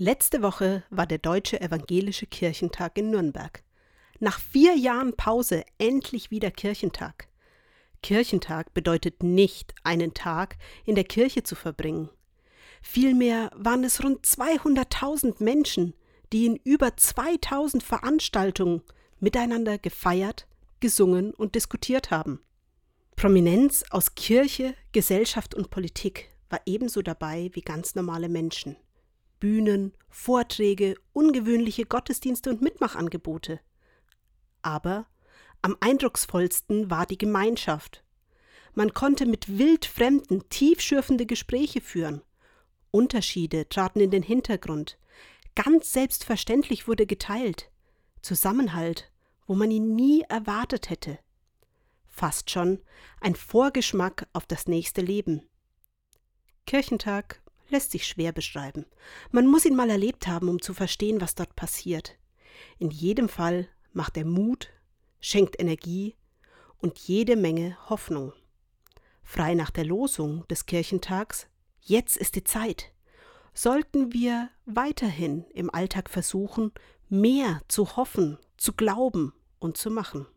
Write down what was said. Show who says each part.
Speaker 1: Letzte Woche war der Deutsche Evangelische Kirchentag in Nürnberg. Nach vier Jahren Pause endlich wieder Kirchentag. Kirchentag bedeutet nicht, einen Tag in der Kirche zu verbringen. Vielmehr waren es rund 200.000 Menschen, die in über 2000 Veranstaltungen miteinander gefeiert, gesungen und diskutiert haben. Prominenz aus Kirche, Gesellschaft und Politik war ebenso dabei wie ganz normale Menschen. Bühnen, Vorträge, ungewöhnliche Gottesdienste und Mitmachangebote. Aber am eindrucksvollsten war die Gemeinschaft. Man konnte mit wildfremden tiefschürfende Gespräche führen. Unterschiede traten in den Hintergrund. Ganz selbstverständlich wurde geteilt. Zusammenhalt, wo man ihn nie erwartet hätte. Fast schon ein Vorgeschmack auf das nächste Leben. Kirchentag lässt sich schwer beschreiben. Man muss ihn mal erlebt haben, um zu verstehen, was dort passiert. In jedem Fall macht er Mut, schenkt Energie und jede Menge Hoffnung. Frei nach der Losung des Kirchentags, jetzt ist die Zeit, sollten wir weiterhin im Alltag versuchen, mehr zu hoffen, zu glauben und zu machen.